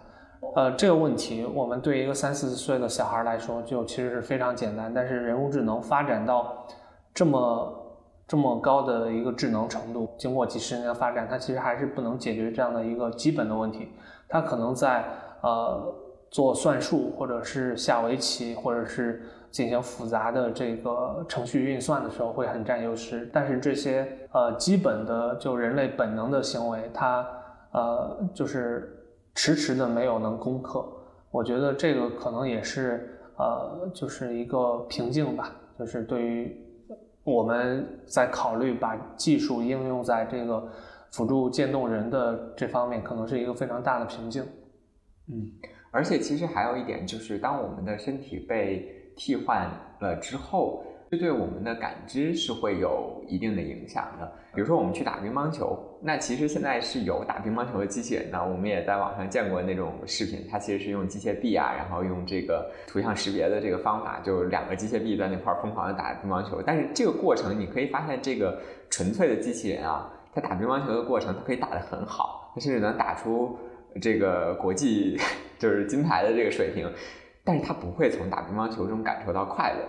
呃，这个问题我们对一个三四岁的小孩来说，就其实是非常简单。但是人工智能发展到这么这么高的一个智能程度，经过几十年的发展，它其实还是不能解决这样的一个基本的问题。它可能在呃做算术，或者是下围棋，或者是进行复杂的这个程序运算的时候会很占优势。但是这些呃基本的就人类本能的行为，它呃就是迟迟的没有能攻克。我觉得这个可能也是呃就是一个瓶颈吧，就是对于我们在考虑把技术应用在这个。辅助渐冻人的这方面可能是一个非常大的瓶颈。嗯，而且其实还有一点就是，当我们的身体被替换了之后，这对我们的感知是会有一定的影响的。比如说，我们去打乒乓球，那其实现在是有打乒乓球的机器人的。我们也在网上见过那种视频，它其实是用机械臂啊，然后用这个图像识别的这个方法，就两个机械臂在那块疯狂的打乒乓球。但是这个过程，你可以发现，这个纯粹的机器人啊。他打乒乓球的过程，他可以打得很好，他甚至能打出这个国际 就是金牌的这个水平，但是他不会从打乒乓球中感受到快乐。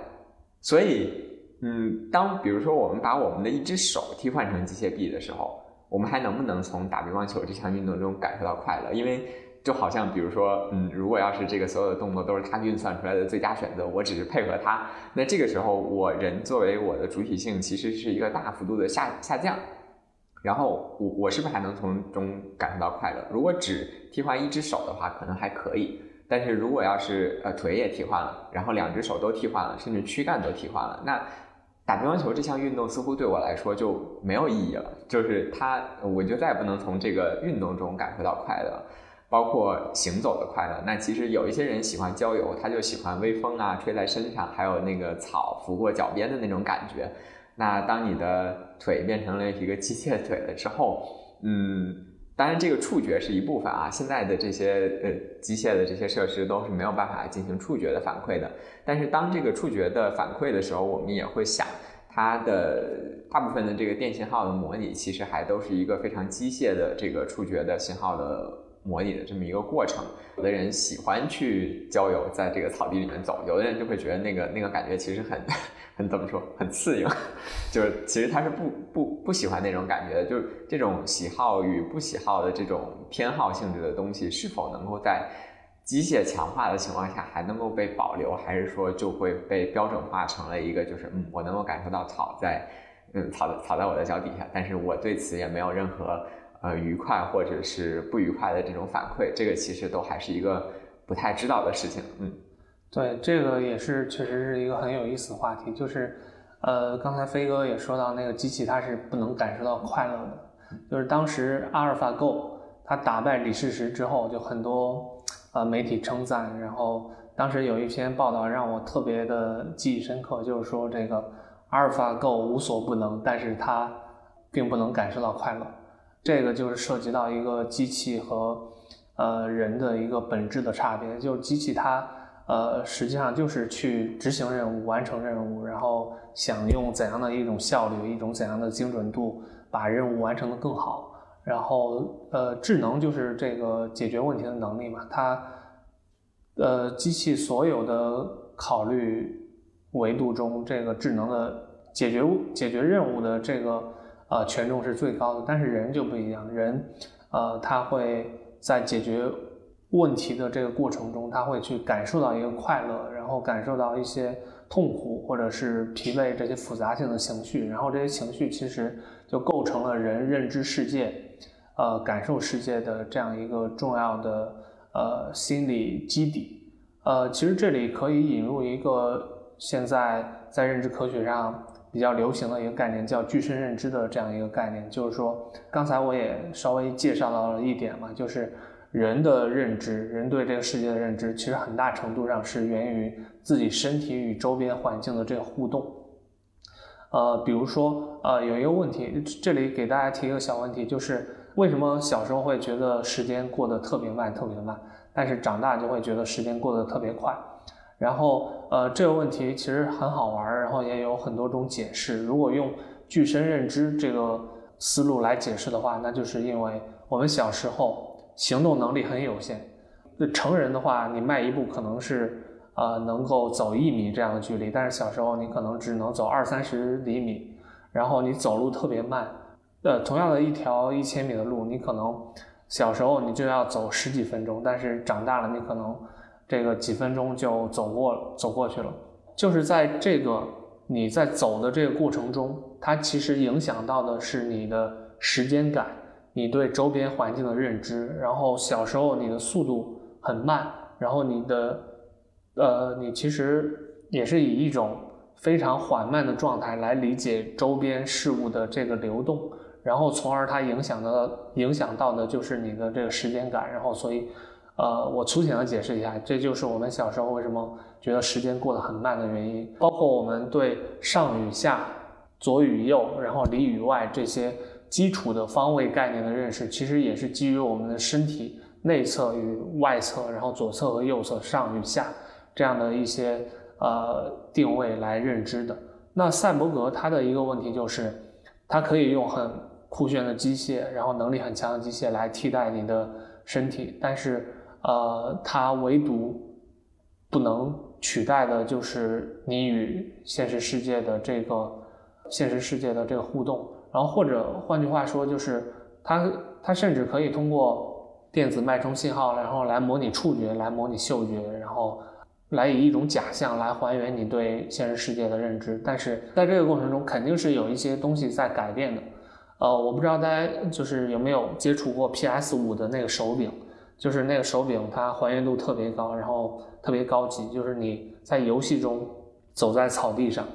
所以，嗯，当比如说我们把我们的一只手替换成机械臂的时候，我们还能不能从打乒乓球这项运动中感受到快乐？因为就好像比如说，嗯，如果要是这个所有的动作都是他运算出来的最佳选择，我只是配合他，那这个时候我人作为我的主体性其实是一个大幅度的下下降。然后我我是不是还能从中感受到快乐？如果只替换一只手的话，可能还可以。但是如果要是呃腿也替换了，然后两只手都替换了，甚至躯干都替换了，那打乒乓球这项运动似乎对我来说就没有意义了。就是它，我就再也不能从这个运动中感受到快乐，包括行走的快乐。那其实有一些人喜欢郊游，他就喜欢微风啊吹在身上，还有那个草拂过脚边的那种感觉。那当你的腿变成了一个机械腿了之后，嗯，当然这个触觉是一部分啊。现在的这些呃机械的这些设施都是没有办法进行触觉的反馈的。但是当这个触觉的反馈的时候，我们也会想，它的大部分的这个电信号的模拟，其实还都是一个非常机械的这个触觉的信号的模拟的这么一个过程。有的人喜欢去郊游，在这个草地里面走；有的人就会觉得那个那个感觉其实很。很怎么说？很刺硬，就是其实他是不不不喜欢那种感觉的。就是这种喜好与不喜好的这种偏好性质的东西，是否能够在机械强化的情况下还能够被保留，还是说就会被标准化成了一个就是嗯，我能够感受到草在嗯草草在我的脚底下，但是我对此也没有任何呃愉快或者是不愉快的这种反馈。这个其实都还是一个不太知道的事情，嗯。对，这个也是确实是一个很有意思的话题，就是，呃，刚才飞哥也说到那个机器它是不能感受到快乐的，就是当时阿尔法 Go 它打败李世石之后，就很多呃媒体称赞，然后当时有一篇报道让我特别的记忆深刻，就是说这个阿尔法 Go 无所不能，但是它并不能感受到快乐，这个就是涉及到一个机器和呃人的一个本质的差别，就是机器它。呃，实际上就是去执行任务、完成任务，然后想用怎样的一种效率、一种怎样的精准度，把任务完成的更好。然后，呃，智能就是这个解决问题的能力嘛。它，呃，机器所有的考虑维度中，这个智能的解决解决任务的这个呃权重是最高的。但是人就不一样，人，呃，他会在解决。问题的这个过程中，他会去感受到一个快乐，然后感受到一些痛苦或者是疲惫这些复杂性的情绪，然后这些情绪其实就构成了人认知世界、呃感受世界的这样一个重要的呃心理基底。呃，其实这里可以引入一个现在在认知科学上比较流行的一个概念，叫具身认知的这样一个概念，就是说刚才我也稍微介绍到了一点嘛，就是。人的认知，人对这个世界的认知，其实很大程度上是源于自己身体与周边环境的这个互动。呃，比如说，呃，有一个问题，这里给大家提一个小问题，就是为什么小时候会觉得时间过得特别慢，特别慢，但是长大就会觉得时间过得特别快？然后，呃，这个问题其实很好玩，然后也有很多种解释。如果用具身认知这个思路来解释的话，那就是因为我们小时候。行动能力很有限，那成人的话，你迈一步可能是呃能够走一米这样的距离，但是小时候你可能只能走二三十厘米，然后你走路特别慢，呃，同样的一条一千米的路，你可能小时候你就要走十几分钟，但是长大了你可能这个几分钟就走过走过去了，就是在这个你在走的这个过程中，它其实影响到的是你的时间感，你对周边环境的认知。然后小时候你的速度很慢，然后你的呃，你其实也是以一种非常缓慢的状态来理解周边事物的这个流动，然后从而它影响的影响到的就是你的这个时间感。然后所以。呃，我粗浅的解释一下，这就是我们小时候为什么觉得时间过得很慢的原因。包括我们对上与下、左与右，然后里与外这些基础的方位概念的认识，其实也是基于我们的身体内侧与外侧，然后左侧和右侧、上与下这样的一些呃定位来认知的。那赛博格它的一个问题就是，它可以用很酷炫的机械，然后能力很强的机械来替代你的身体，但是。呃，它唯独不能取代的就是你与现实世界的这个现实世界的这个互动，然后或者换句话说，就是它它甚至可以通过电子脉冲信号，然后来模拟触觉，来模拟嗅觉，然后来以一种假象来还原你对现实世界的认知。但是在这个过程中，肯定是有一些东西在改变的。呃，我不知道大家就是有没有接触过 PS 五的那个手柄。就是那个手柄，它还原度特别高，然后特别高级。就是你在游戏中走在草地上，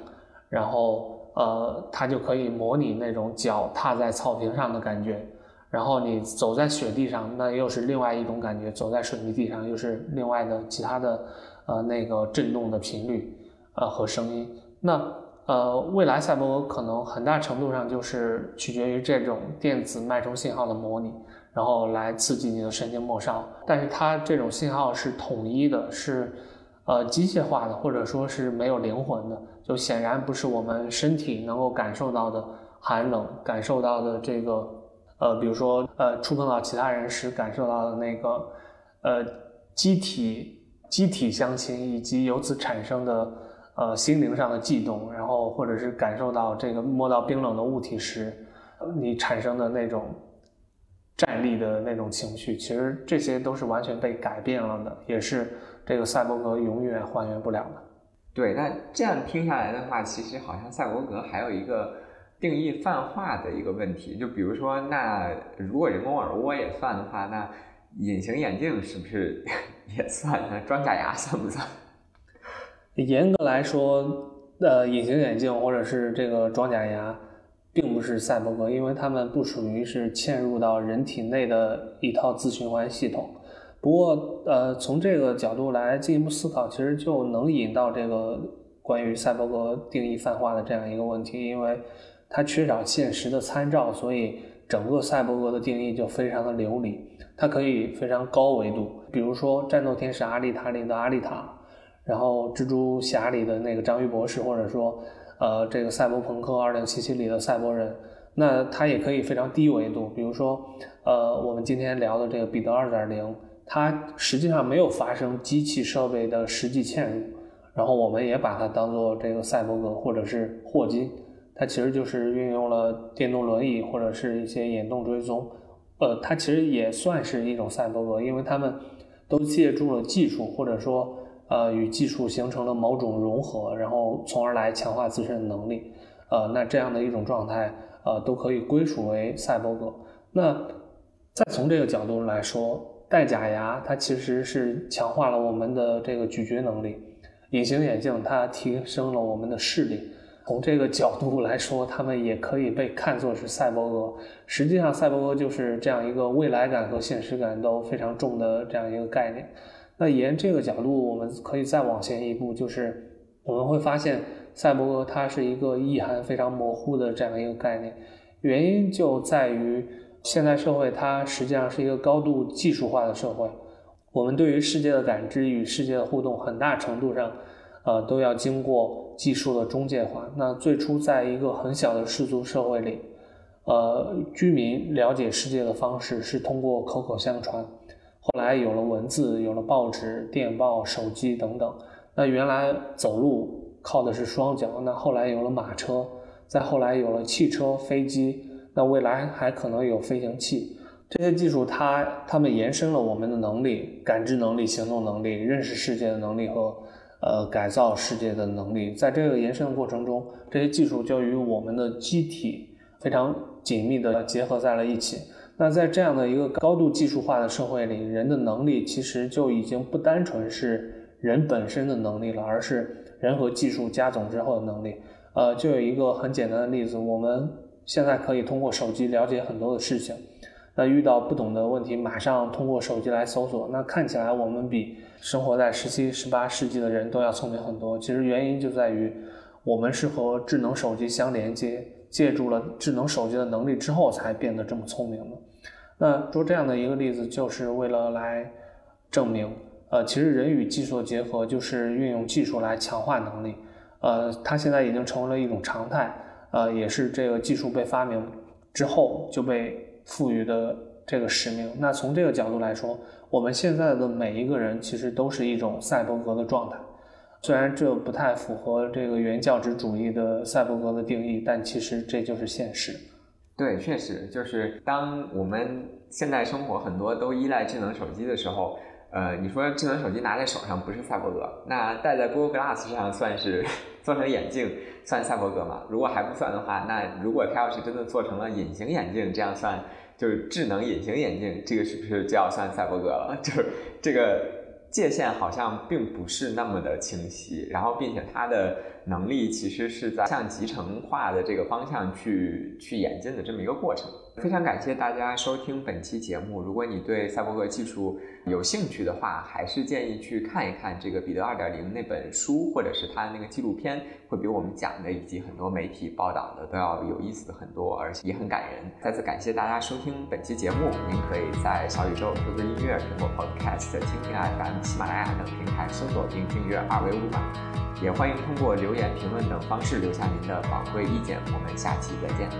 然后呃，它就可以模拟那种脚踏在草坪上的感觉。然后你走在雪地上，那又是另外一种感觉；走在水泥地上，又是另外的其他的呃那个震动的频率呃和声音。那呃，未来赛博可能很大程度上就是取决于这种电子脉冲信号的模拟。然后来刺激你的神经末梢，但是它这种信号是统一的，是呃机械化的，或者说是没有灵魂的，就显然不是我们身体能够感受到的寒冷，感受到的这个呃，比如说呃触碰到其他人时感受到的那个呃机体机体相亲，以及由此产生的呃心灵上的悸动，然后或者是感受到这个摸到冰冷的物体时，你产生的那种。站立的那种情绪，其实这些都是完全被改变了的，也是这个赛博格永远还原不了的。对，那这样听下来的话，其实好像赛博格还有一个定义泛化的一个问题。就比如说，那如果人工耳蜗也算的话，那隐形眼镜是不是也算？那装假牙算不算？严格来说，呃，隐形眼镜或者是这个装假牙。并不是赛博格，因为他们不属于是嵌入到人体内的一套自循环系统。不过，呃，从这个角度来进一步思考，其实就能引到这个关于赛博格定义泛化的这样一个问题，因为它缺少现实的参照，所以整个赛博格的定义就非常的流离。它可以非常高维度，比如说战斗天使阿丽塔里的阿丽塔，然后蜘蛛侠里的那个章鱼博士，或者说。呃，这个赛博朋克二零七七里的赛博人，那它也可以非常低维度，比如说，呃，我们今天聊的这个彼得二点零，它实际上没有发生机器设备的实际嵌入，然后我们也把它当做这个赛博格或者是霍金，它其实就是运用了电动轮椅或者是一些眼动追踪，呃，它其实也算是一种赛博格，因为他们都借助了技术或者说。呃，与技术形成了某种融合，然后从而来强化自身的能力，呃，那这样的一种状态，呃，都可以归属为赛博格。那再从这个角度来说，戴假牙它其实是强化了我们的这个咀嚼能力，隐形眼镜它提升了我们的视力。从这个角度来说，他们也可以被看作是赛博格。实际上，赛博格就是这样一个未来感和现实感都非常重的这样一个概念。那沿这个角度，我们可以再往前一步，就是我们会发现，赛博格它是一个意涵非常模糊的这样一个概念。原因就在于现代社会它实际上是一个高度技术化的社会，我们对于世界的感知与世界的互动，很大程度上，呃，都要经过技术的中介化。那最初在一个很小的氏族社会里，呃，居民了解世界的方式是通过口口相传。后来有了文字，有了报纸、电报、手机等等。那原来走路靠的是双脚，那后来有了马车，再后来有了汽车、飞机，那未来还可能有飞行器。这些技术，它它们延伸了我们的能力、感知能力、行动能力、认识世界的能力和呃改造世界的能力。在这个延伸的过程中，这些技术就与我们的机体非常紧密的结合在了一起。那在这样的一个高度技术化的社会里，人的能力其实就已经不单纯是人本身的能力了，而是人和技术加总之后的能力。呃，就有一个很简单的例子，我们现在可以通过手机了解很多的事情。那遇到不懂的问题，马上通过手机来搜索。那看起来我们比生活在十七、十八世纪的人都要聪明很多。其实原因就在于，我们是和智能手机相连接。借助了智能手机的能力之后，才变得这么聪明的。那说这样的一个例子，就是为了来证明，呃，其实人与技术的结合就是运用技术来强化能力。呃，它现在已经成为了一种常态，呃，也是这个技术被发明之后就被赋予的这个使命。那从这个角度来说，我们现在的每一个人其实都是一种赛博格的状态。虽然这不太符合这个原教旨主义的赛博格的定义，但其实这就是现实。对，确实就是当我们现在生活很多都依赖智能手机的时候，呃，你说智能手机拿在手上不是赛博格，那戴在 Google Glass 上算是 做成眼镜算赛博格吗？如果还不算的话，那如果它要是真的做成了隐形眼镜，这样算就是智能隐形眼镜，这个是不是就要算赛博格了？就是这个。界限好像并不是那么的清晰，然后并且它的能力其实是在向集成化的这个方向去去演进的这么一个过程。非常感谢大家收听本期节目。如果你对赛博格技术有兴趣的话，还是建议去看一看这个彼得二点零那本书，或者是他的那个纪录片，会比我们讲的以及很多媒体报道的都要有意思很多，而且也很感人。再次感谢大家收听本期节目。您可以在小宇宙、QQ 音乐、苹果 Podcast、蜻蜓 FM、喜马拉雅等平台搜索并订阅二维码，也欢迎通过留言、评论等方式留下您的宝贵意见。我们下期再见。